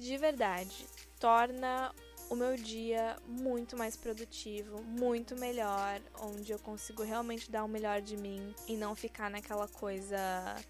de verdade, torna o meu dia muito mais produtivo, muito melhor, onde eu consigo realmente dar o melhor de mim e não ficar naquela coisa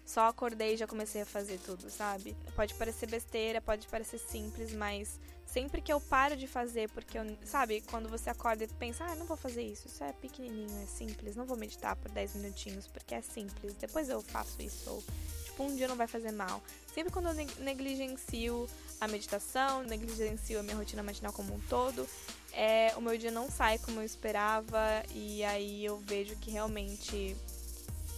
só acordei e já comecei a fazer tudo, sabe? Pode parecer besteira, pode parecer simples, mas sempre que eu paro de fazer, porque eu, sabe, quando você acorda e pensa, ah, não vou fazer isso, isso é pequenininho, é simples, não vou meditar por 10 minutinhos porque é simples, depois eu faço isso, ou tipo, um dia não vai fazer mal. Sempre quando eu negligencio a meditação, negligencio a minha rotina matinal como um todo, é, o meu dia não sai como eu esperava e aí eu vejo que realmente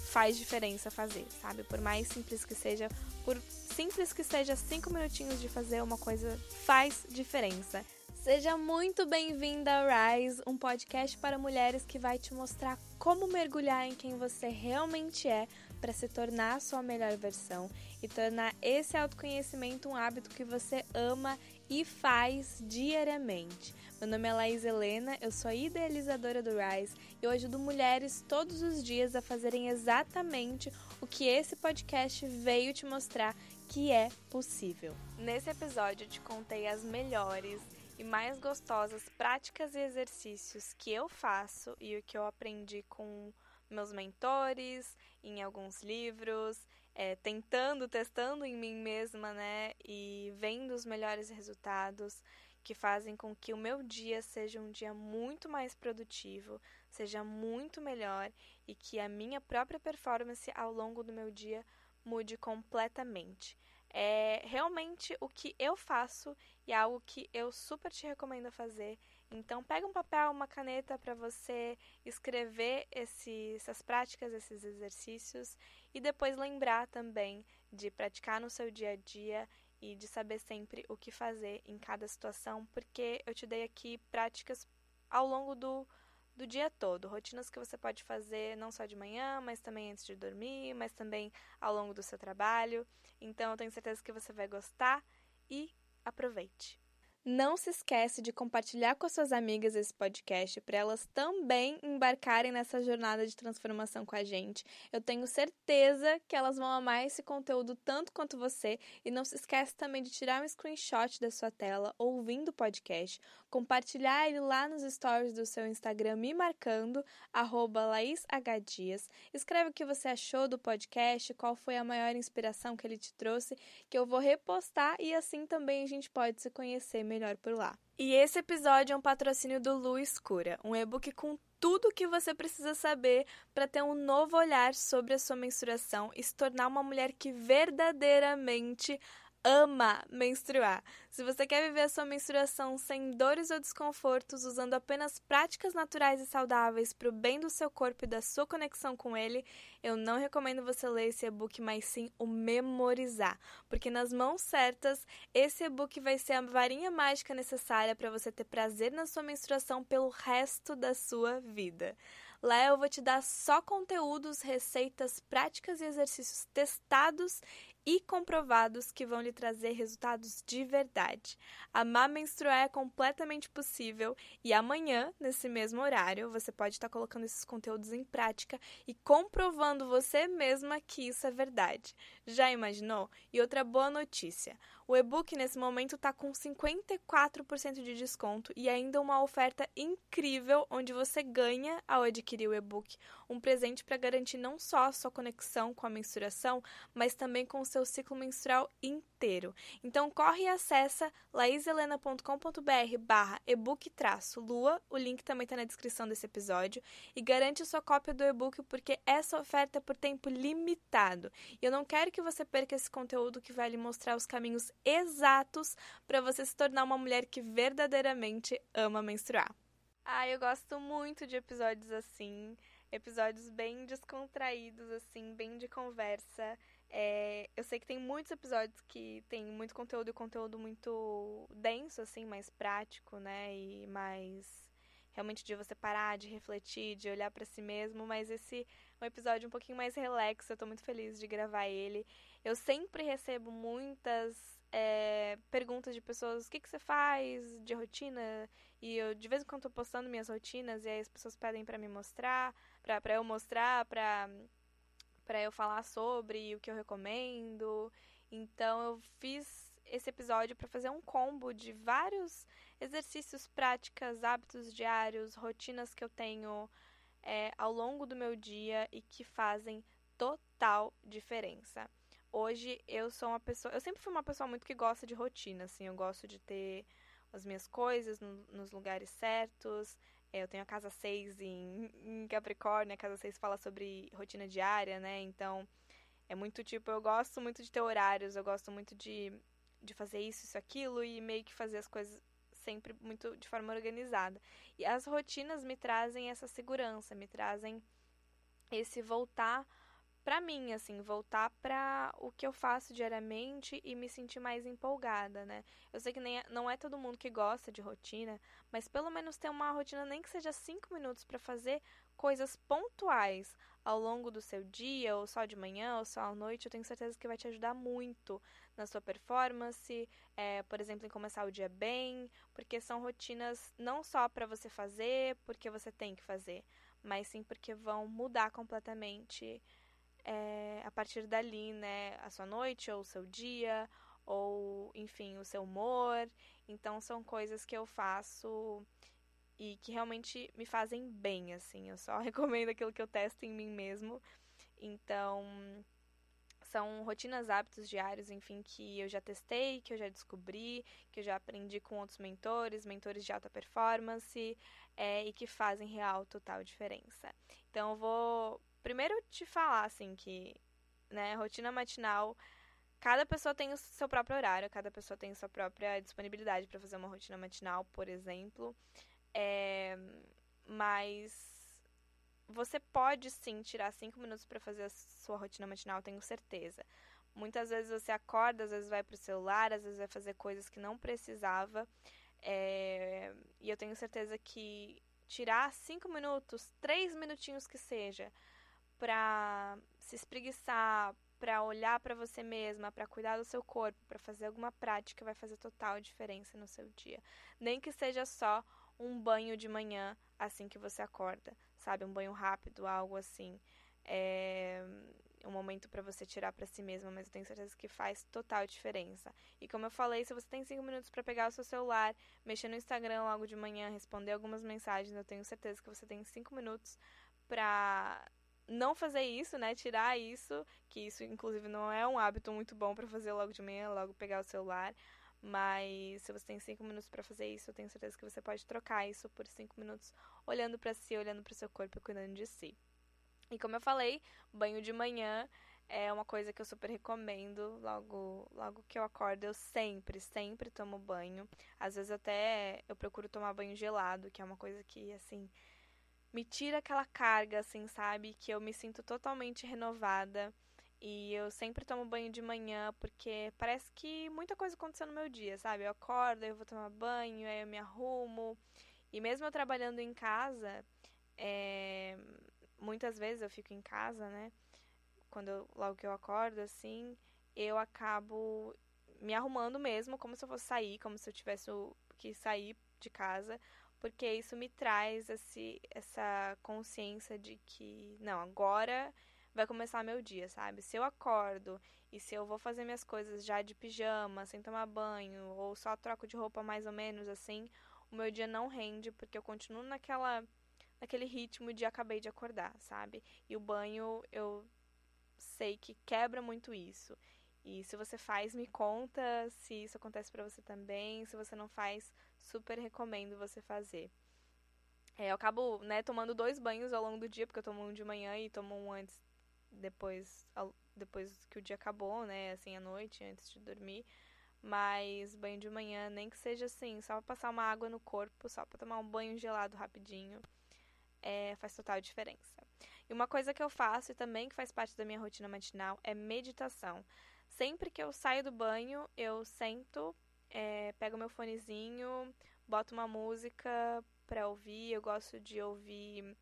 faz diferença fazer, sabe? Por mais simples que seja, por simples que seja cinco minutinhos de fazer uma coisa, faz diferença. Seja muito bem-vinda ao Rise, um podcast para mulheres que vai te mostrar como mergulhar em quem você realmente é para se tornar a sua melhor versão e tornar esse autoconhecimento um hábito que você ama e faz diariamente. Meu nome é Laís Helena, eu sou a idealizadora do Rise e eu ajudo mulheres todos os dias a fazerem exatamente o que esse podcast veio te mostrar que é possível. Nesse episódio eu te contei as melhores e mais gostosas práticas e exercícios que eu faço e o que eu aprendi com meus mentores, em alguns livros, é, tentando, testando em mim mesma, né? E vendo os melhores resultados que fazem com que o meu dia seja um dia muito mais produtivo, seja muito melhor e que a minha própria performance ao longo do meu dia mude completamente é realmente o que eu faço e algo que eu super te recomendo fazer. Então, pega um papel, uma caneta para você escrever esse, essas práticas, esses exercícios e depois lembrar também de praticar no seu dia a dia e de saber sempre o que fazer em cada situação, porque eu te dei aqui práticas ao longo do do dia todo, rotinas que você pode fazer não só de manhã, mas também antes de dormir, mas também ao longo do seu trabalho. Então eu tenho certeza que você vai gostar e aproveite. Não se esquece de compartilhar com as suas amigas esse podcast para elas também embarcarem nessa jornada de transformação com a gente. Eu tenho certeza que elas vão amar esse conteúdo tanto quanto você e não se esquece também de tirar um screenshot da sua tela ouvindo o podcast, compartilhar ele lá nos stories do seu Instagram me marcando @laishdias. Escreve o que você achou do podcast, qual foi a maior inspiração que ele te trouxe, que eu vou repostar e assim também a gente pode se conhecer melhor por lá. E esse episódio é um patrocínio do Lu Escura, um e-book com tudo o que você precisa saber para ter um novo olhar sobre a sua menstruação e se tornar uma mulher que verdadeiramente ama menstruar. Se você quer viver a sua menstruação sem dores ou desconfortos, usando apenas práticas naturais e saudáveis para o bem do seu corpo e da sua conexão com ele, eu não recomendo você ler esse e-book, mas sim o memorizar, porque nas mãos certas, esse e-book vai ser a varinha mágica necessária para você ter prazer na sua menstruação pelo resto da sua vida. Lá eu vou te dar só conteúdos, receitas, práticas e exercícios testados e comprovados que vão lhe trazer resultados de verdade. Amar menstruar é completamente possível e amanhã, nesse mesmo horário, você pode estar colocando esses conteúdos em prática e comprovando você mesma que isso é verdade. Já imaginou? E outra boa notícia: o e-book nesse momento está com 54% de desconto e ainda uma oferta incrível onde você ganha ao adquirir o e-book um presente para garantir não só a sua conexão com a menstruação, mas também com seu ciclo menstrual inteiro. Então corre e acessa laiselena.com.br barra ebook-lua, o link também está na descrição desse episódio, e garante sua cópia do e-book porque essa oferta é por tempo limitado. E eu não quero que você perca esse conteúdo que vai lhe mostrar os caminhos exatos para você se tornar uma mulher que verdadeiramente ama menstruar. Ah, eu gosto muito de episódios assim, episódios bem descontraídos, assim, bem de conversa. É, eu sei que tem muitos episódios que tem muito conteúdo e conteúdo muito denso, assim, mais prático, né? E mais realmente de você parar, de refletir, de olhar para si mesmo, mas esse é um episódio um pouquinho mais relax, eu tô muito feliz de gravar ele. Eu sempre recebo muitas é, perguntas de pessoas, o que, que você faz de rotina? E eu de vez em quando tô postando minhas rotinas e aí as pessoas pedem para me mostrar, pra, pra eu mostrar, pra, pra eu falar sobre o que eu recomendo. Então eu fiz esse episódio para fazer um combo de vários exercícios, práticas, hábitos diários, rotinas que eu tenho é, ao longo do meu dia e que fazem total diferença. Hoje eu sou uma pessoa. Eu sempre fui uma pessoa muito que gosta de rotina, assim. Eu gosto de ter as minhas coisas no, nos lugares certos. É, eu tenho a casa 6 em, em Capricórnio. A casa 6 fala sobre rotina diária, né? Então é muito tipo. Eu gosto muito de ter horários. Eu gosto muito de, de fazer isso, isso, aquilo. E meio que fazer as coisas sempre muito de forma organizada. E as rotinas me trazem essa segurança, me trazem esse voltar para mim, assim, voltar para o que eu faço diariamente e me sentir mais empolgada, né? Eu sei que nem é, não é todo mundo que gosta de rotina, mas pelo menos ter uma rotina nem que seja cinco minutos para fazer coisas pontuais ao longo do seu dia, ou só de manhã, ou só à noite, eu tenho certeza que vai te ajudar muito na sua performance, é, por exemplo, em começar o dia bem, porque são rotinas não só para você fazer, porque você tem que fazer, mas sim porque vão mudar completamente é, a partir dali, né, a sua noite ou o seu dia, ou enfim, o seu humor. Então são coisas que eu faço e que realmente me fazem bem, assim. Eu só recomendo aquilo que eu testo em mim mesmo. Então, são rotinas, hábitos diários, enfim, que eu já testei, que eu já descobri, que eu já aprendi com outros mentores, mentores de alta performance, é, e que fazem real total diferença. Então, eu vou primeiro te falar, assim, que, né, rotina matinal, cada pessoa tem o seu próprio horário, cada pessoa tem a sua própria disponibilidade para fazer uma rotina matinal, por exemplo. É, mas você pode sim tirar cinco minutos para fazer a sua rotina matinal, tenho certeza. Muitas vezes você acorda, às vezes vai pro celular, às vezes vai fazer coisas que não precisava. É, e eu tenho certeza que tirar cinco minutos, três minutinhos que seja, para se espreguiçar, para olhar para você mesma, para cuidar do seu corpo, para fazer alguma prática vai fazer total diferença no seu dia. Nem que seja só um banho de manhã assim que você acorda, sabe? Um banho rápido, algo assim. É um momento para você tirar para si mesma, mas eu tenho certeza que faz total diferença. E como eu falei, se você tem cinco minutos para pegar o seu celular, mexer no Instagram logo de manhã, responder algumas mensagens, eu tenho certeza que você tem cinco minutos para não fazer isso, né? Tirar isso, que isso inclusive não é um hábito muito bom para fazer logo de manhã, logo pegar o celular. Mas se você tem cinco minutos para fazer isso, eu tenho certeza que você pode trocar isso por cinco minutos olhando para si, olhando para seu corpo e cuidando de si. E como eu falei, banho de manhã é uma coisa que eu super recomendo. Logo, logo que eu acordo, eu sempre, sempre tomo banho. Às vezes até eu procuro tomar banho gelado, que é uma coisa que assim me tira aquela carga, assim, sabe? Que eu me sinto totalmente renovada. E eu sempre tomo banho de manhã, porque parece que muita coisa aconteceu no meu dia, sabe? Eu acordo, eu vou tomar banho, aí eu me arrumo. E mesmo eu trabalhando em casa, é... muitas vezes eu fico em casa, né? Quando eu, logo que eu acordo, assim, eu acabo me arrumando mesmo, como se eu fosse sair, como se eu tivesse que sair de casa, porque isso me traz esse, essa consciência de que, não, agora vai começar meu dia, sabe? Se eu acordo e se eu vou fazer minhas coisas já de pijama, sem tomar banho, ou só troco de roupa mais ou menos assim, o meu dia não rende, porque eu continuo naquela naquele ritmo de acabei de acordar, sabe? E o banho eu sei que quebra muito isso. E se você faz, me conta se isso acontece para você também. Se você não faz, super recomendo você fazer. É, eu acabo, né, tomando dois banhos ao longo do dia, porque eu tomo um de manhã e tomo um antes, depois, depois que o dia acabou, né, assim, à noite, antes de dormir. Mas banho de manhã, nem que seja assim, só pra passar uma água no corpo, só pra tomar um banho gelado rapidinho, é, faz total diferença. E uma coisa que eu faço e também que faz parte da minha rotina matinal é meditação. Sempre que eu saio do banho, eu sento, é, pego meu fonezinho, boto uma música pra ouvir. Eu gosto de ouvir.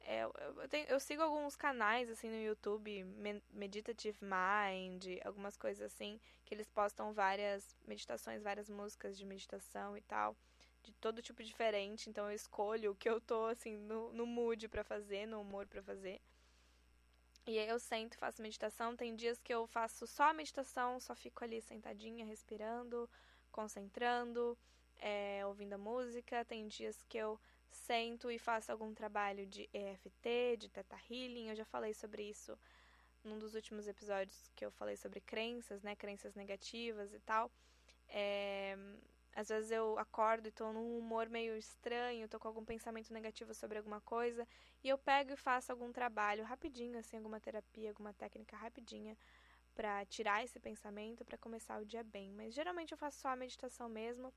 É, eu, tenho, eu, sigo alguns canais assim no YouTube, Meditative Mind, algumas coisas assim, que eles postam várias meditações, várias músicas de meditação e tal, de todo tipo diferente. Então eu escolho o que eu tô assim no, no mood para fazer, no humor para fazer. E aí eu sento faço meditação. Tem dias que eu faço só meditação, só fico ali sentadinha, respirando, concentrando, é, ouvindo a música. Tem dias que eu sento e faço algum trabalho de EFT, de Theta Healing. Eu já falei sobre isso num dos últimos episódios que eu falei sobre crenças, né? Crenças negativas e tal. É, às vezes eu acordo e tô num humor meio estranho, tô com algum pensamento negativo sobre alguma coisa, e eu pego e faço algum trabalho rapidinho, assim, alguma terapia, alguma técnica rapidinha para tirar esse pensamento, para começar o dia bem. Mas geralmente eu faço só a meditação mesmo.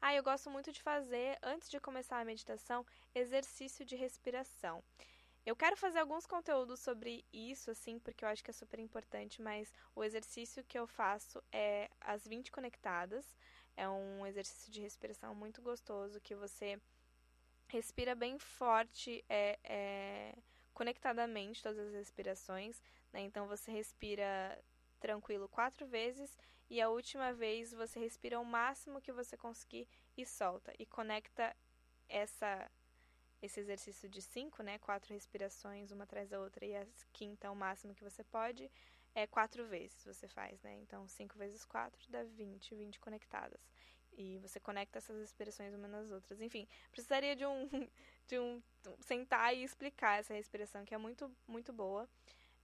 Ah, eu gosto muito de fazer, antes de começar a meditação, exercício de respiração. Eu quero fazer alguns conteúdos sobre isso, assim, porque eu acho que é super importante, mas o exercício que eu faço é as 20 conectadas. É um exercício de respiração muito gostoso que você respira bem forte, é, é conectadamente todas as respirações. Né? Então você respira tranquilo quatro vezes e a última vez você respira o máximo que você conseguir e solta e conecta essa esse exercício de cinco, né, quatro respirações uma atrás da outra e a quinta o máximo que você pode é quatro vezes você faz, né? Então, 5 vezes 4 dá 20, 20 conectadas. E você conecta essas respirações umas nas outras. Enfim, precisaria de um, de um sentar e explicar essa respiração, que é muito, muito boa.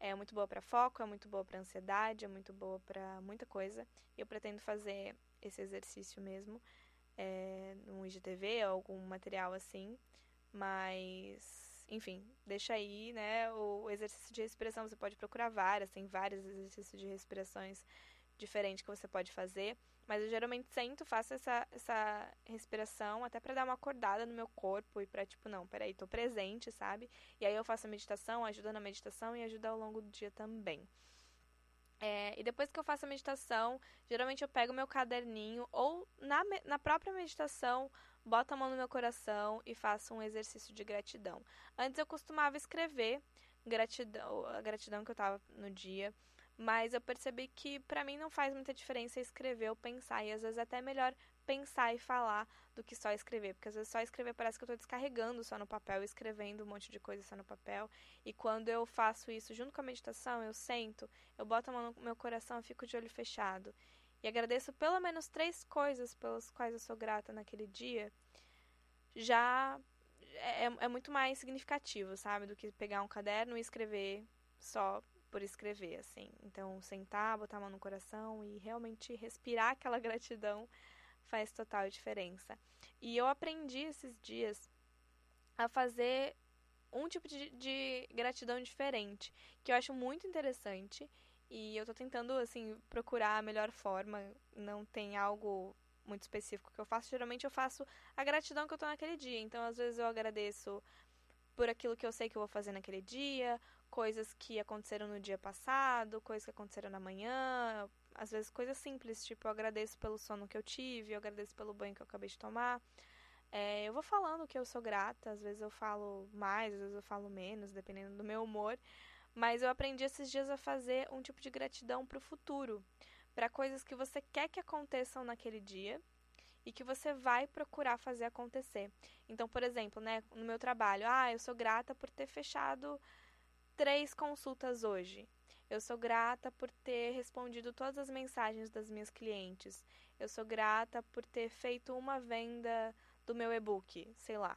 É muito boa para foco, é muito boa para ansiedade, é muito boa para muita coisa. Eu pretendo fazer esse exercício mesmo é, no IGTV, algum material assim. Mas enfim, deixa aí, né? O exercício de respiração, você pode procurar várias, tem vários exercícios de respirações diferentes que você pode fazer. Mas eu geralmente sento, faço essa, essa respiração até para dar uma acordada no meu corpo e para tipo, não, peraí, tô presente, sabe? E aí eu faço a meditação, ajuda na meditação e ajuda ao longo do dia também. É, e depois que eu faço a meditação, geralmente eu pego meu caderninho ou na, na própria meditação boto a mão no meu coração e faço um exercício de gratidão. Antes eu costumava escrever gratidão, a gratidão que eu tava no dia, mas eu percebi que para mim não faz muita diferença escrever ou pensar, e às vezes é até melhor pensar e falar do que só escrever, porque às vezes só escrever parece que eu estou descarregando só no papel, escrevendo um monte de coisa só no papel. E quando eu faço isso junto com a meditação, eu sento, eu boto a mão no meu coração, e fico de olho fechado e agradeço pelo menos três coisas pelas quais eu sou grata naquele dia, já é, é muito mais significativo, sabe? Do que pegar um caderno e escrever só por escrever, assim. Então, sentar, botar a mão no coração e realmente respirar aquela gratidão faz total diferença. E eu aprendi esses dias a fazer um tipo de, de gratidão diferente, que eu acho muito interessante e eu tô tentando, assim, procurar a melhor forma. Não tem algo muito específico que eu faço. Geralmente eu faço a gratidão que eu tô naquele dia. Então, às vezes eu agradeço por aquilo que eu sei que eu vou fazer naquele dia, coisas que aconteceram no dia passado, coisas que aconteceram na manhã, às vezes coisas simples, tipo eu agradeço pelo sono que eu tive, eu agradeço pelo banho que eu acabei de tomar. É, eu vou falando que eu sou grata, às vezes eu falo mais, às vezes eu falo menos, dependendo do meu humor, mas eu aprendi esses dias a fazer um tipo de gratidão para o futuro, para coisas que você quer que aconteçam naquele dia e que você vai procurar fazer acontecer. Então, por exemplo, né, no meu trabalho, ah, eu sou grata por ter fechado três consultas hoje. Eu sou grata por ter respondido todas as mensagens das minhas clientes. Eu sou grata por ter feito uma venda do meu e-book, sei lá.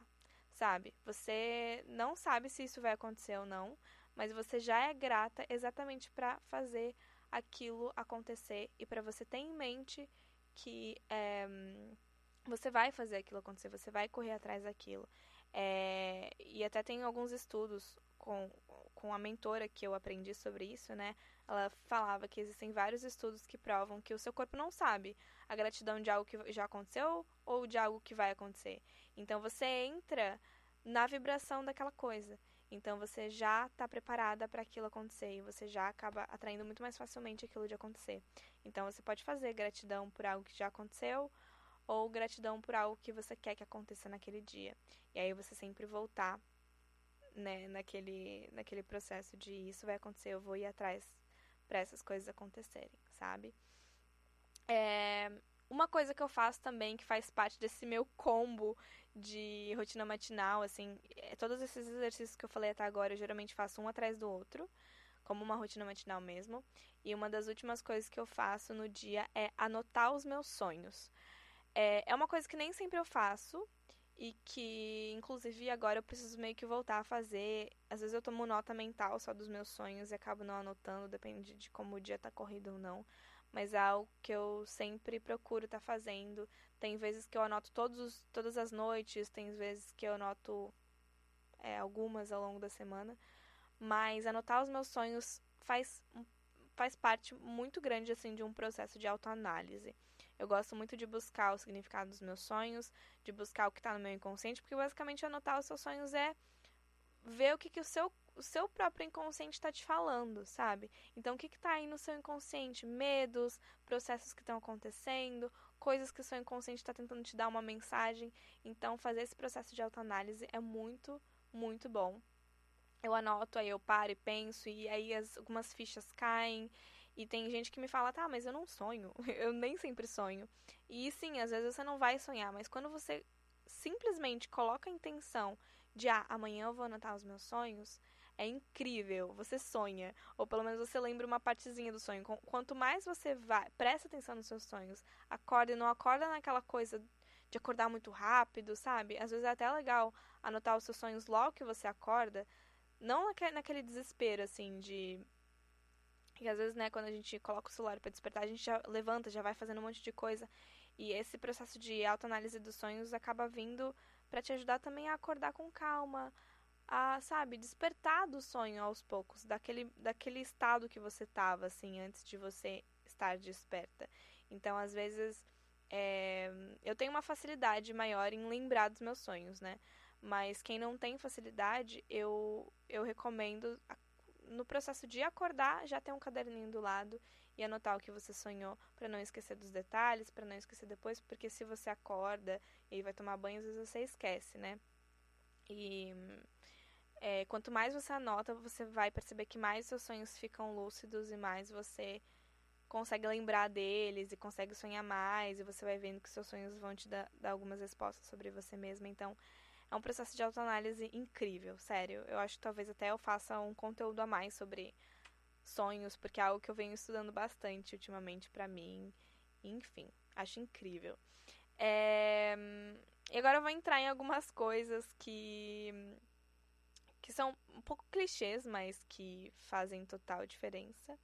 Sabe? Você não sabe se isso vai acontecer ou não, mas você já é grata exatamente para fazer aquilo acontecer e para você ter em mente que é, você vai fazer aquilo acontecer, você vai correr atrás daquilo. É, e até tem alguns estudos com, com a mentora que eu aprendi sobre isso, né? Ela falava que existem vários estudos que provam que o seu corpo não sabe a gratidão de algo que já aconteceu ou de algo que vai acontecer. Então você entra na vibração daquela coisa. Então você já está preparada para aquilo acontecer e você já acaba atraindo muito mais facilmente aquilo de acontecer. Então você pode fazer gratidão por algo que já aconteceu ou gratidão por algo que você quer que aconteça naquele dia. E aí você sempre voltar né, naquele, naquele processo de isso vai acontecer, eu vou ir atrás para essas coisas acontecerem, sabe? É, uma coisa que eu faço também, que faz parte desse meu combo de rotina matinal, assim, é, todos esses exercícios que eu falei até agora, eu geralmente faço um atrás do outro. como uma rotina matinal mesmo. E uma das últimas coisas que eu faço no dia é anotar os meus sonhos. É, é uma coisa que nem sempre eu faço e que, inclusive, agora eu preciso meio que voltar a fazer. Às vezes eu tomo nota mental só dos meus sonhos e acabo não anotando, depende de como o dia tá corrido ou não. Mas é algo que eu sempre procuro estar tá fazendo. Tem vezes que eu anoto todos, todas as noites, tem vezes que eu anoto é, algumas ao longo da semana. Mas anotar os meus sonhos faz, faz parte muito grande assim de um processo de autoanálise. Eu gosto muito de buscar o significado dos meus sonhos, de buscar o que está no meu inconsciente, porque basicamente anotar os seus sonhos é ver o que, que o seu o seu próprio inconsciente está te falando, sabe? Então, o que está aí no seu inconsciente? Medos, processos que estão acontecendo, coisas que o seu inconsciente está tentando te dar uma mensagem. Então, fazer esse processo de autoanálise é muito, muito bom. Eu anoto, aí eu paro e penso, e aí as, algumas fichas caem, e tem gente que me fala, tá, mas eu não sonho. Eu nem sempre sonho. E sim, às vezes você não vai sonhar, mas quando você simplesmente coloca a intenção de, ah, amanhã eu vou anotar os meus sonhos, é incrível. Você sonha. Ou pelo menos você lembra uma partezinha do sonho. Quanto mais você vai, presta atenção nos seus sonhos, acorda e não acorda naquela coisa de acordar muito rápido, sabe? Às vezes é até legal anotar os seus sonhos logo que você acorda. Não naquele desespero, assim, de e às vezes, né, quando a gente coloca o celular para despertar, a gente já levanta, já vai fazendo um monte de coisa. E esse processo de autoanálise dos sonhos acaba vindo para te ajudar também a acordar com calma, a, sabe, despertar do sonho aos poucos, daquele, daquele estado que você tava, assim, antes de você estar desperta. Então, às vezes, é, eu tenho uma facilidade maior em lembrar dos meus sonhos, né? Mas quem não tem facilidade, eu, eu recomendo no processo de acordar, já ter um caderninho do lado e anotar o que você sonhou, para não esquecer dos detalhes, para não esquecer depois, porque se você acorda e vai tomar banho, às vezes você esquece, né? E é, quanto mais você anota, você vai perceber que mais seus sonhos ficam lúcidos e mais você consegue lembrar deles e consegue sonhar mais, e você vai vendo que seus sonhos vão te dar, dar algumas respostas sobre você mesma. Então, é um processo de autoanálise incrível, sério. Eu acho que talvez até eu faça um conteúdo a mais sobre sonhos, porque é algo que eu venho estudando bastante ultimamente para mim. Enfim, acho incrível. É... E agora eu vou entrar em algumas coisas que que são um pouco clichês, mas que fazem total diferença.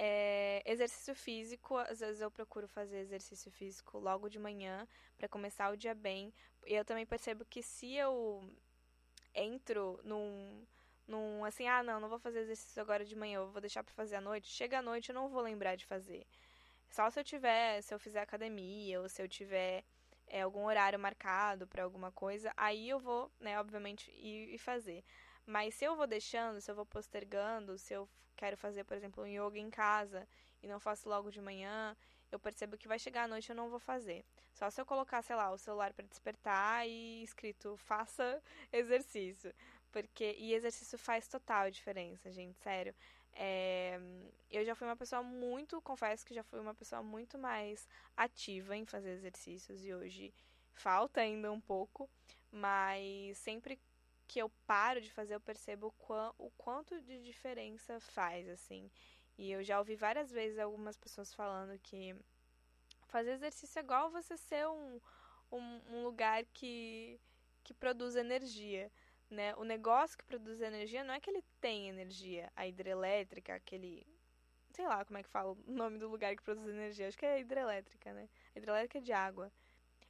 É, exercício físico, às vezes eu procuro fazer exercício físico logo de manhã para começar o dia bem. E eu também percebo que se eu entro num, num assim, ah, não, não vou fazer exercício agora de manhã, eu vou deixar para fazer à noite. Chega à noite eu não vou lembrar de fazer. Só se eu tiver, se eu fizer academia ou se eu tiver é, algum horário marcado para alguma coisa, aí eu vou, né, obviamente, ir e fazer. Mas se eu vou deixando, se eu vou postergando, se eu quero fazer, por exemplo, um yoga em casa e não faço logo de manhã, eu percebo que vai chegar à noite e eu não vou fazer. Só se eu colocar, sei lá, o celular para despertar e escrito faça exercício. Porque e exercício faz total diferença, gente, sério. É, eu já fui uma pessoa muito, confesso que já fui uma pessoa muito mais ativa em fazer exercícios e hoje falta ainda um pouco, mas sempre que eu paro de fazer, eu percebo o, quão, o quanto de diferença faz, assim. E eu já ouvi várias vezes algumas pessoas falando que fazer exercício é igual você ser um, um, um lugar que, que produz energia. Né? O negócio que produz energia não é que ele tem energia, a hidrelétrica, aquele. Sei lá como é que fala o nome do lugar que produz energia. Acho que é hidrelétrica, né? A hidrelétrica é de água.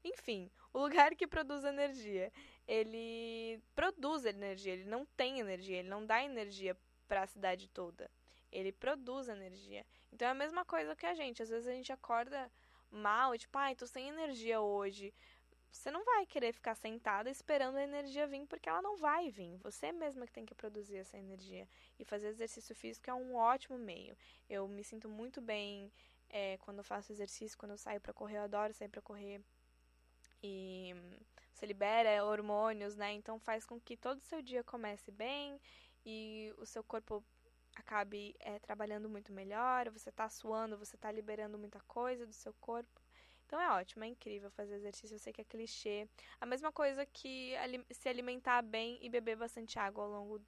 Enfim, o lugar que produz energia, ele produz energia, ele não tem energia, ele não dá energia para a cidade toda. Ele produz energia. Então é a mesma coisa que a gente. Às vezes a gente acorda mal e tipo, ai, tô sem energia hoje. Você não vai querer ficar sentada esperando a energia vir, porque ela não vai vir. Você mesma que tem que produzir essa energia. E fazer exercício físico é um ótimo meio. Eu me sinto muito bem é, quando faço exercício, quando eu saio para correr. Eu adoro sair para correr e você libera hormônios, né? Então faz com que todo o seu dia comece bem e o seu corpo acabe é, trabalhando muito melhor, você tá suando, você tá liberando muita coisa do seu corpo. Então é ótimo, é incrível fazer exercício, eu sei que é clichê. A mesma coisa que se alimentar bem e beber bastante água ao longo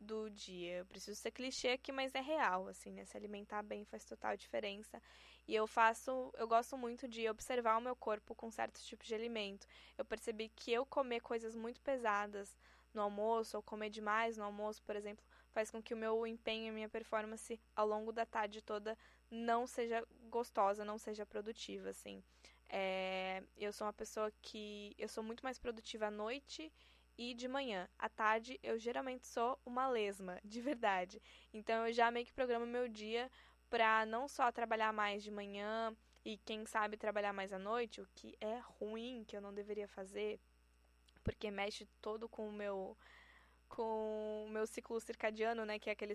do dia. Eu preciso ser clichê aqui, mas é real, assim, né? Se alimentar bem faz total diferença. E eu faço, eu gosto muito de observar o meu corpo com certos tipos de alimento. Eu percebi que eu comer coisas muito pesadas no almoço, ou comer demais no almoço, por exemplo, faz com que o meu empenho e minha performance ao longo da tarde toda não seja gostosa, não seja produtiva, assim. É, eu sou uma pessoa que eu sou muito mais produtiva à noite e de manhã. À tarde, eu geralmente sou uma lesma, de verdade. Então, eu já meio que programo meu dia para não só trabalhar mais de manhã e, quem sabe, trabalhar mais à noite, o que é ruim, que eu não deveria fazer, porque mexe todo com o meu com o meu ciclo circadiano, né, que é aquele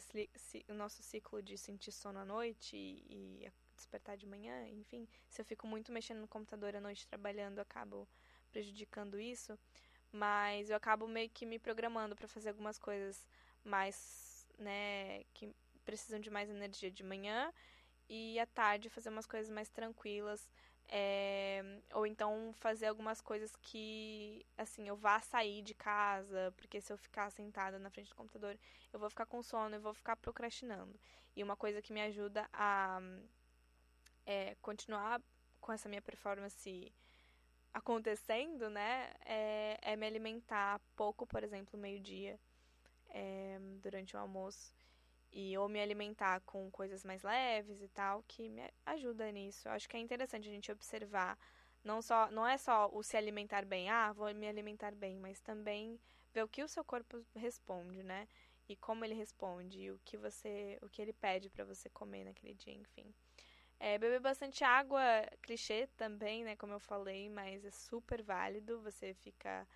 o nosso ciclo de sentir sono à noite e, e despertar de manhã, enfim, se eu fico muito mexendo no computador à noite trabalhando, eu acabo prejudicando isso. Mas eu acabo meio que me programando para fazer algumas coisas mais, né, que precisam de mais energia de manhã e à tarde fazer umas coisas mais tranquilas, é, ou então fazer algumas coisas que, assim, eu vá sair de casa, porque se eu ficar sentada na frente do computador, eu vou ficar com sono, eu vou ficar procrastinando. E uma coisa que me ajuda a é, continuar com essa minha performance acontecendo, né, é, é me alimentar pouco, por exemplo, meio-dia, durante o almoço. E ou me alimentar com coisas mais leves e tal, que me ajuda nisso. Eu acho que é interessante a gente observar. Não, só, não é só o se alimentar bem, ah, vou me alimentar bem, mas também ver o que o seu corpo responde, né? E como ele responde, e o que você, o que ele pede para você comer naquele dia, enfim. É, beber bastante água, clichê também, né? Como eu falei, mas é super válido. Você fica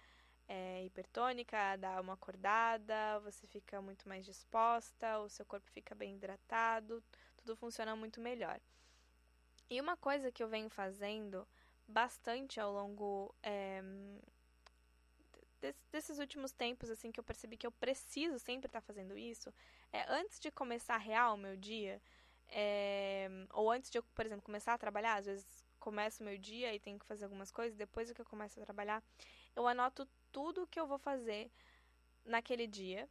é, hipertônica, dá uma acordada, você fica muito mais disposta, o seu corpo fica bem hidratado, tudo funciona muito melhor. E uma coisa que eu venho fazendo bastante ao longo é, desses últimos tempos, assim, que eu percebi que eu preciso sempre estar tá fazendo isso, é antes de começar real o meu dia, é, ou antes de eu, por exemplo, começar a trabalhar, às vezes começo o meu dia e tenho que fazer algumas coisas, depois que eu começo a trabalhar, eu anoto tudo o que eu vou fazer naquele dia,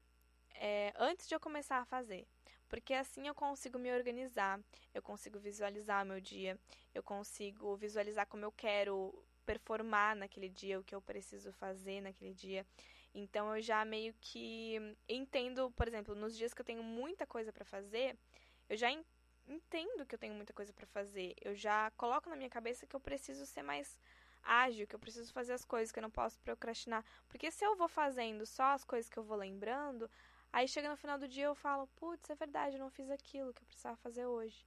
é, antes de eu começar a fazer. Porque assim eu consigo me organizar, eu consigo visualizar o meu dia, eu consigo visualizar como eu quero performar naquele dia, o que eu preciso fazer naquele dia. Então eu já meio que entendo, por exemplo, nos dias que eu tenho muita coisa para fazer, eu já entendo que eu tenho muita coisa para fazer. Eu já coloco na minha cabeça que eu preciso ser mais ágil, que eu preciso fazer as coisas, que eu não posso procrastinar. Porque se eu vou fazendo só as coisas que eu vou lembrando, aí chega no final do dia eu falo, putz, é verdade, eu não fiz aquilo que eu precisava fazer hoje.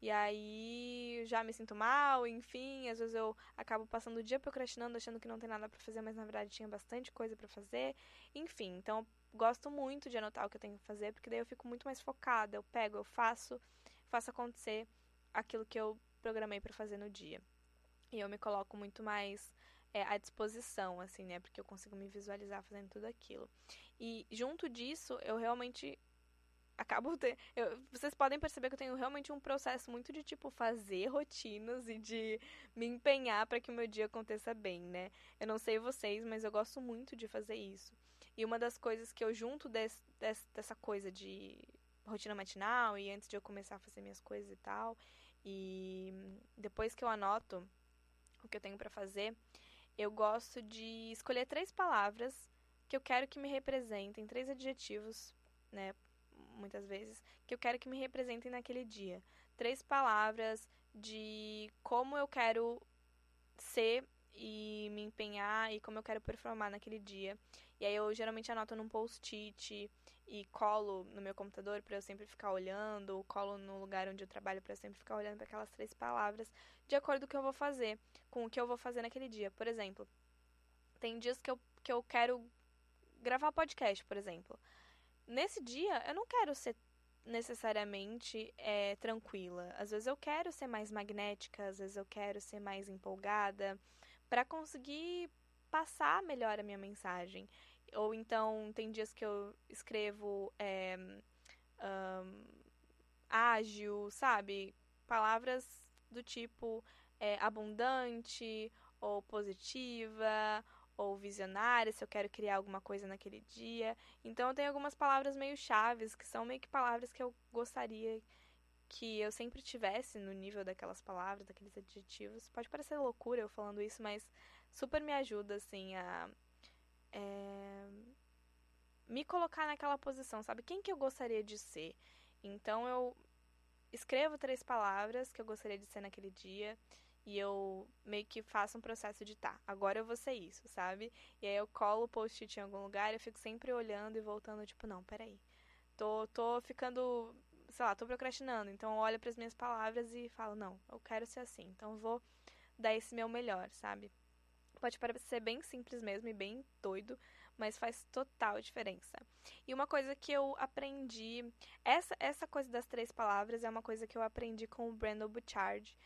E aí já me sinto mal, enfim, às vezes eu acabo passando o dia procrastinando, achando que não tem nada para fazer, mas na verdade tinha bastante coisa para fazer. Enfim, então gosto muito de anotar o que eu tenho que fazer, porque daí eu fico muito mais focada, eu pego, eu faço faço acontecer aquilo que eu programei para fazer no dia. E eu me coloco muito mais é, à disposição, assim, né? Porque eu consigo me visualizar fazendo tudo aquilo. E junto disso, eu realmente acabo ter, eu, vocês podem perceber que eu tenho realmente um processo muito de tipo fazer rotinas e de me empenhar para que o meu dia aconteça bem, né? Eu não sei vocês, mas eu gosto muito de fazer isso. E uma das coisas que eu junto des, des, dessa coisa de rotina matinal e antes de eu começar a fazer minhas coisas e tal. E depois que eu anoto que eu tenho para fazer, eu gosto de escolher três palavras que eu quero que me representem, três adjetivos, né, muitas vezes, que eu quero que me representem naquele dia. Três palavras de como eu quero ser e me empenhar e como eu quero performar naquele dia. E aí eu geralmente anoto num post-it e colo no meu computador para eu sempre ficar olhando, colo no lugar onde eu trabalho para sempre ficar olhando para aquelas três palavras, de acordo com o que eu vou fazer, com o que eu vou fazer naquele dia. Por exemplo, tem dias que eu, que eu quero gravar podcast, por exemplo. Nesse dia, eu não quero ser necessariamente é, tranquila. Às vezes eu quero ser mais magnética, às vezes eu quero ser mais empolgada, para conseguir passar melhor a minha mensagem. Ou então, tem dias que eu escrevo é, um, ágil, sabe? Palavras do tipo é, abundante, ou positiva, ou visionária, se eu quero criar alguma coisa naquele dia. Então eu tenho algumas palavras meio chaves, que são meio que palavras que eu gostaria que eu sempre tivesse no nível daquelas palavras, daqueles adjetivos. Pode parecer loucura eu falando isso, mas super me ajuda, assim, a. É, me colocar naquela posição, sabe? Quem que eu gostaria de ser? Então eu escrevo três palavras que eu gostaria de ser naquele dia e eu meio que faço um processo de tá, agora eu vou ser isso, sabe? E aí eu colo o post-it em algum lugar e eu fico sempre olhando e voltando, tipo, não, peraí. Tô, tô ficando, sei lá, tô procrastinando. Então eu olho para as minhas palavras e falo, não, eu quero ser assim. Então vou dar esse meu melhor, sabe? Pode parecer bem simples mesmo e bem doido, mas faz total diferença. E uma coisa que eu aprendi, essa, essa coisa das três palavras é uma coisa que eu aprendi com o Brandon Bouchard,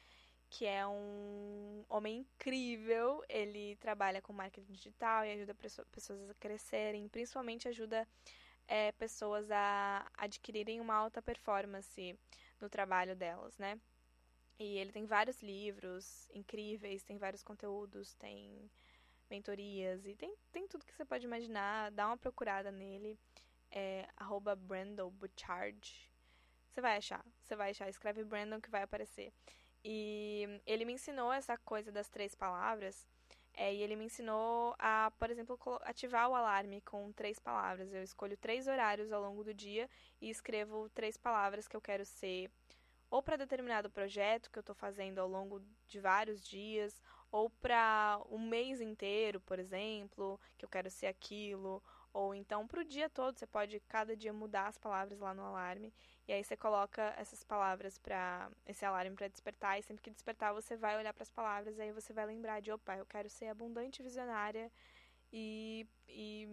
que é um homem incrível. Ele trabalha com marketing digital e ajuda pessoas a crescerem, principalmente ajuda é, pessoas a adquirirem uma alta performance no trabalho delas, né? E ele tem vários livros incríveis, tem vários conteúdos, tem mentorias e tem, tem tudo que você pode imaginar. Dá uma procurada nele. É arroba Brandon Bouchard. Você vai achar, você vai achar. Escreve Brandon que vai aparecer. E ele me ensinou essa coisa das três palavras. É, e ele me ensinou a, por exemplo, ativar o alarme com três palavras. Eu escolho três horários ao longo do dia e escrevo três palavras que eu quero ser ou para determinado projeto que eu estou fazendo ao longo de vários dias, ou para um mês inteiro, por exemplo, que eu quero ser aquilo, ou então para o dia todo, você pode cada dia mudar as palavras lá no alarme. E aí você coloca essas palavras para esse alarme para despertar. E sempre que despertar, você vai olhar para as palavras. E aí você vai lembrar de: opa, eu quero ser abundante, visionária e, e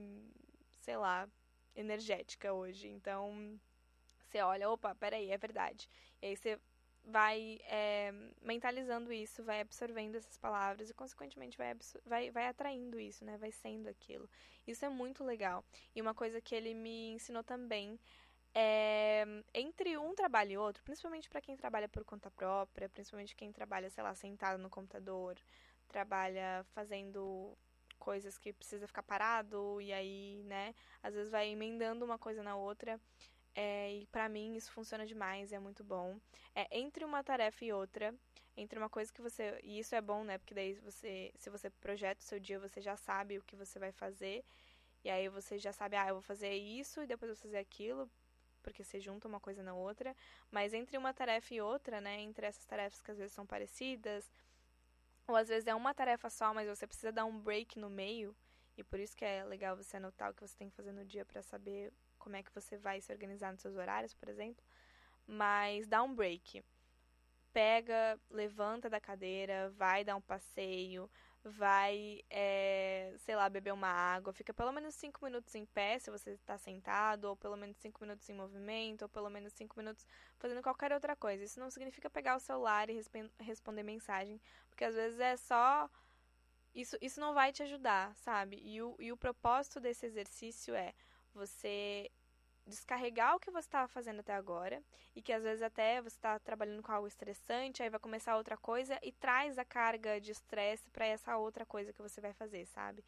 sei lá, energética hoje. Então você olha: opa, peraí, é verdade. E aí você vai é, mentalizando isso, vai absorvendo essas palavras e, consequentemente, vai, vai, vai atraindo isso, né? Vai sendo aquilo. Isso é muito legal. E uma coisa que ele me ensinou também é entre um trabalho e outro, principalmente para quem trabalha por conta própria, principalmente quem trabalha, sei lá, sentado no computador, trabalha fazendo coisas que precisa ficar parado e aí, né, às vezes vai emendando uma coisa na outra. É, e para mim isso funciona demais, é muito bom. É entre uma tarefa e outra, entre uma coisa que você, e isso é bom, né? Porque daí você, se você projeta o seu dia, você já sabe o que você vai fazer. E aí você já sabe, ah, eu vou fazer isso e depois eu vou fazer aquilo, porque você junta uma coisa na outra. Mas entre uma tarefa e outra, né? Entre essas tarefas que às vezes são parecidas, ou às vezes é uma tarefa só, mas você precisa dar um break no meio. E por isso que é legal você anotar o que você tem que fazer no dia para saber como é que você vai se organizar nos seus horários, por exemplo. Mas dá um break. Pega, levanta da cadeira, vai dar um passeio, vai, é, sei lá, beber uma água, fica pelo menos 5 minutos em pé se você está sentado, ou pelo menos 5 minutos em movimento, ou pelo menos 5 minutos fazendo qualquer outra coisa. Isso não significa pegar o celular e responder mensagem, porque às vezes é só. Isso, isso não vai te ajudar, sabe? E o, e o propósito desse exercício é você descarregar o que você estava fazendo até agora e que às vezes até você está trabalhando com algo estressante, aí vai começar outra coisa e traz a carga de estresse para essa outra coisa que você vai fazer, sabe?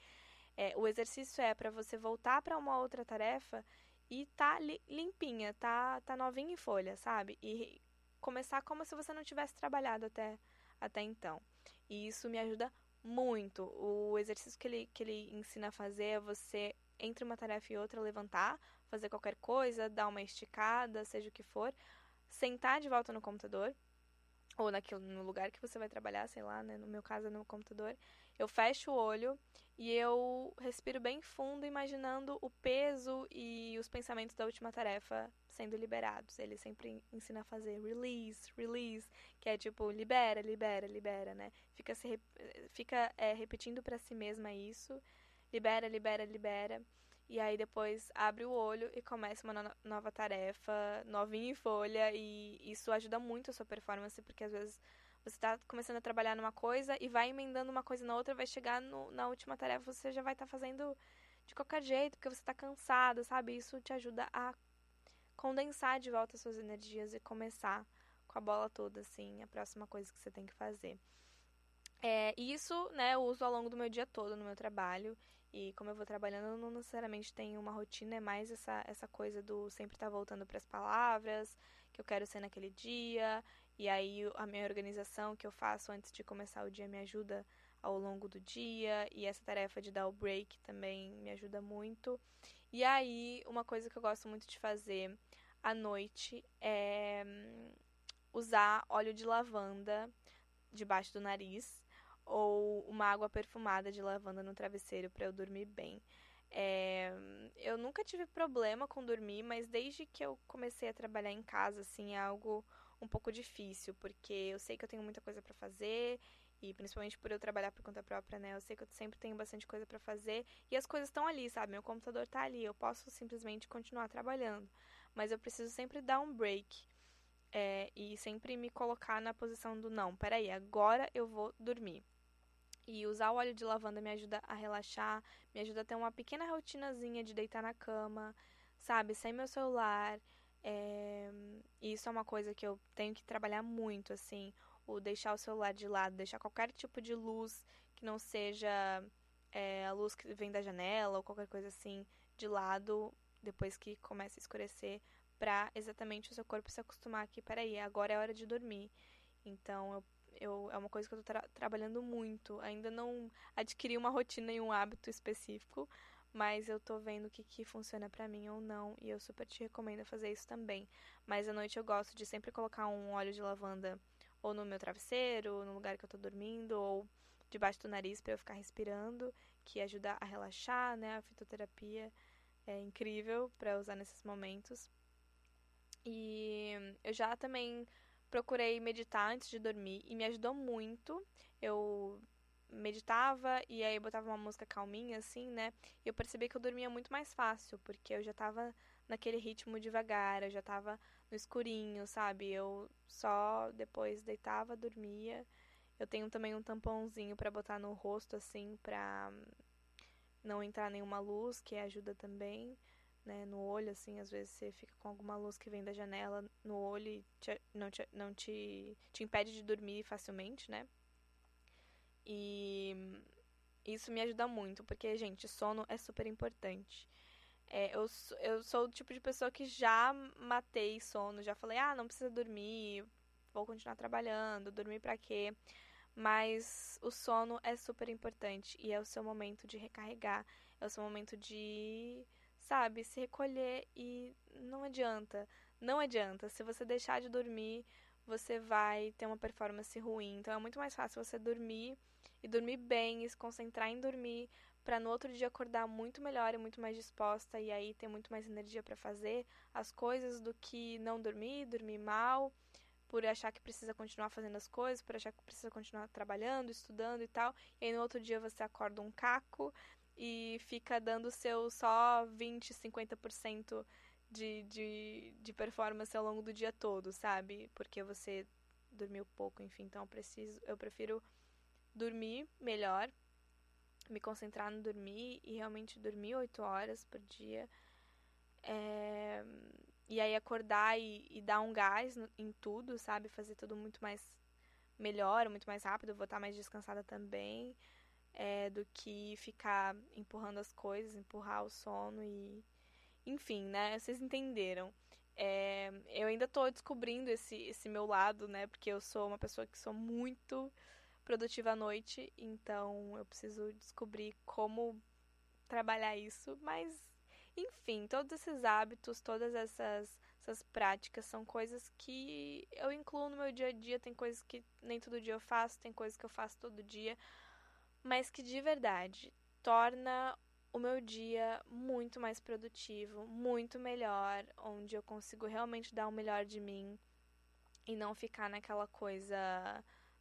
É, o exercício é para você voltar para uma outra tarefa e tá li limpinha, tá, tá novinha em folha, sabe? E começar como se você não tivesse trabalhado até, até então. E isso me ajuda muito. O exercício que ele, que ele ensina a fazer é você entre uma tarefa e outra levantar, fazer qualquer coisa, dar uma esticada, seja o que for, sentar de volta no computador ou naquilo, no lugar que você vai trabalhar, sei lá, né? No meu caso é no computador. Eu fecho o olho e eu respiro bem fundo, imaginando o peso e os pensamentos da última tarefa sendo liberados. Ele sempre ensina a fazer release, release, que é tipo libera, libera, libera, né? Fica, se, fica é, repetindo para si mesma isso libera, libera, libera. E aí depois abre o olho e começa uma no nova tarefa, novinha em folha, e isso ajuda muito a sua performance, porque às vezes você está começando a trabalhar numa coisa e vai emendando uma coisa na outra, vai chegar no, na última tarefa, você já vai estar tá fazendo de qualquer jeito, porque você está cansado, sabe? Isso te ajuda a condensar de volta suas energias e começar com a bola toda, assim, a próxima coisa que você tem que fazer. É, isso, né, eu uso ao longo do meu dia todo no meu trabalho. E como eu vou trabalhando, eu não necessariamente tenho uma rotina, é mais essa, essa coisa do sempre estar tá voltando para as palavras que eu quero ser naquele dia. E aí a minha organização que eu faço antes de começar o dia me ajuda ao longo do dia. E essa tarefa de dar o break também me ajuda muito. E aí, uma coisa que eu gosto muito de fazer à noite é hum, usar óleo de lavanda debaixo do nariz ou uma água perfumada de lavanda no travesseiro para eu dormir bem. É, eu nunca tive problema com dormir, mas desde que eu comecei a trabalhar em casa, assim, é algo um pouco difícil, porque eu sei que eu tenho muita coisa para fazer e principalmente por eu trabalhar por conta própria, né? Eu sei que eu sempre tenho bastante coisa para fazer e as coisas estão ali, sabe? Meu computador tá ali, eu posso simplesmente continuar trabalhando, mas eu preciso sempre dar um break. É, e sempre me colocar na posição do não, peraí, agora eu vou dormir. E usar o óleo de lavanda me ajuda a relaxar, me ajuda a ter uma pequena rotinazinha de deitar na cama, sabe? Sem meu celular. É... Isso é uma coisa que eu tenho que trabalhar muito, assim. O deixar o celular de lado, deixar qualquer tipo de luz que não seja é, a luz que vem da janela ou qualquer coisa assim de lado depois que começa a escurecer para exatamente o seu corpo se acostumar que, peraí, agora é hora de dormir. Então, eu, eu, é uma coisa que eu tô tra trabalhando muito. Ainda não adquiri uma rotina e um hábito específico, mas eu tô vendo o que, que funciona para mim ou não, e eu super te recomendo fazer isso também. Mas à noite eu gosto de sempre colocar um óleo de lavanda ou no meu travesseiro, no lugar que eu tô dormindo, ou debaixo do nariz para eu ficar respirando, que ajuda a relaxar, né? A fitoterapia é incrível para usar nesses momentos. E eu já também procurei meditar antes de dormir e me ajudou muito. Eu meditava e aí botava uma música calminha assim, né? E eu percebi que eu dormia muito mais fácil, porque eu já tava naquele ritmo devagar, eu já tava no escurinho, sabe? Eu só depois deitava, dormia. Eu tenho também um tampãozinho para botar no rosto assim, pra não entrar nenhuma luz, que ajuda também né, no olho, assim, às vezes você fica com alguma luz que vem da janela no olho e te, não, te, não te, te impede de dormir facilmente, né? E isso me ajuda muito, porque, gente, sono é super importante. É, eu, eu sou o tipo de pessoa que já matei sono, já falei, ah, não precisa dormir, vou continuar trabalhando, dormir pra quê? Mas o sono é super importante e é o seu momento de recarregar, é o seu momento de sabe, se recolher e não adianta. Não adianta. Se você deixar de dormir, você vai ter uma performance ruim. Então é muito mais fácil você dormir e dormir bem e se concentrar em dormir para no outro dia acordar muito melhor e muito mais disposta e aí ter muito mais energia para fazer as coisas do que não dormir, dormir mal, por achar que precisa continuar fazendo as coisas, por achar que precisa continuar trabalhando, estudando e tal. E aí no outro dia você acorda um caco, e fica dando seu só 20, 50% de, de, de performance ao longo do dia todo, sabe? Porque você dormiu pouco, enfim. Então eu preciso, eu prefiro dormir melhor, me concentrar no dormir e realmente dormir 8 horas por dia. É, e aí acordar e, e dar um gás em tudo, sabe? Fazer tudo muito mais melhor, muito mais rápido, vou estar mais descansada também é, do que ficar empurrando as coisas, empurrar o sono e. Enfim, né? Vocês entenderam. É, eu ainda estou descobrindo esse, esse meu lado, né? Porque eu sou uma pessoa que sou muito produtiva à noite, então eu preciso descobrir como trabalhar isso, mas enfim, todos esses hábitos, todas essas, essas práticas são coisas que eu incluo no meu dia a dia. Tem coisas que nem todo dia eu faço, tem coisas que eu faço todo dia, mas que de verdade torna o meu dia muito mais produtivo, muito melhor, onde eu consigo realmente dar o melhor de mim e não ficar naquela coisa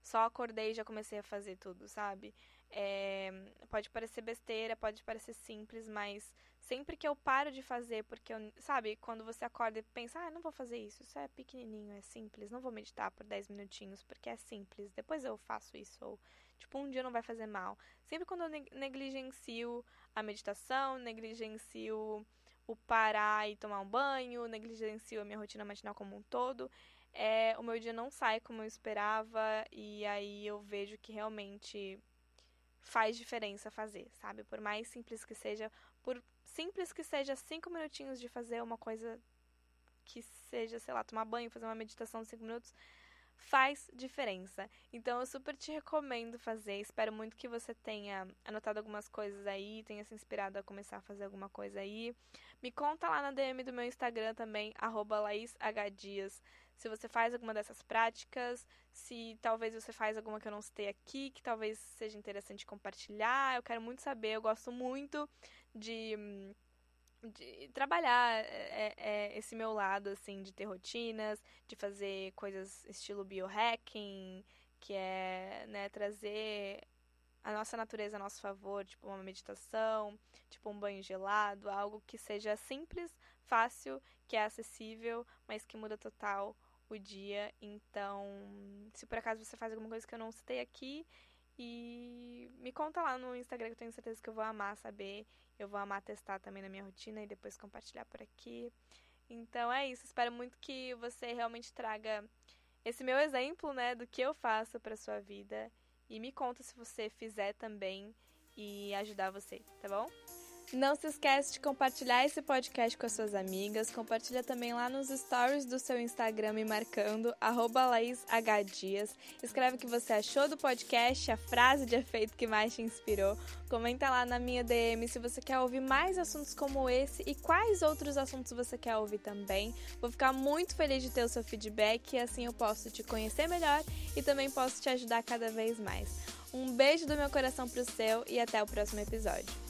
só acordei e já comecei a fazer tudo, sabe? É, pode parecer besteira, pode parecer simples, mas sempre que eu paro de fazer, porque eu, sabe, quando você acorda e pensa, ah, não vou fazer isso, isso é pequenininho, é simples, não vou meditar por 10 minutinhos, porque é simples, depois eu faço isso, ou tipo, um dia não vai fazer mal. Sempre quando eu negligencio a meditação, negligencio o parar e tomar um banho, negligencio a minha rotina matinal como um todo, é, o meu dia não sai como eu esperava e aí eu vejo que realmente faz diferença fazer, sabe? Por mais simples que seja, por simples que seja cinco minutinhos de fazer uma coisa que seja, sei lá, tomar banho, fazer uma meditação de cinco minutos, faz diferença. Então eu super te recomendo fazer. Espero muito que você tenha anotado algumas coisas aí, tenha se inspirado a começar a fazer alguma coisa aí. Me conta lá na DM do meu Instagram também, LaísHDias, se você faz alguma dessas práticas, se talvez você faz alguma que eu não citei aqui, que talvez seja interessante compartilhar. Eu quero muito saber, eu gosto muito de de trabalhar é, é, esse meu lado, assim, de ter rotinas, de fazer coisas estilo biohacking, que é, né, trazer a nossa natureza a nosso favor, tipo uma meditação, tipo um banho gelado, algo que seja simples, fácil, que é acessível, mas que muda total o dia. Então, se por acaso você faz alguma coisa que eu não citei aqui, e me conta lá no Instagram que eu tenho certeza que eu vou amar saber. Eu vou amar testar também na minha rotina e depois compartilhar por aqui. Então é isso. Espero muito que você realmente traga esse meu exemplo, né, do que eu faço para sua vida e me conta se você fizer também e ajudar você, tá bom? Não se esquece de compartilhar esse podcast com as suas amigas. Compartilha também lá nos stories do seu Instagram me marcando, LaísHDias. Escreve o que você achou do podcast, a frase de efeito que mais te inspirou. Comenta lá na minha DM se você quer ouvir mais assuntos como esse e quais outros assuntos você quer ouvir também. Vou ficar muito feliz de ter o seu feedback e assim eu posso te conhecer melhor e também posso te ajudar cada vez mais. Um beijo do meu coração pro seu e até o próximo episódio.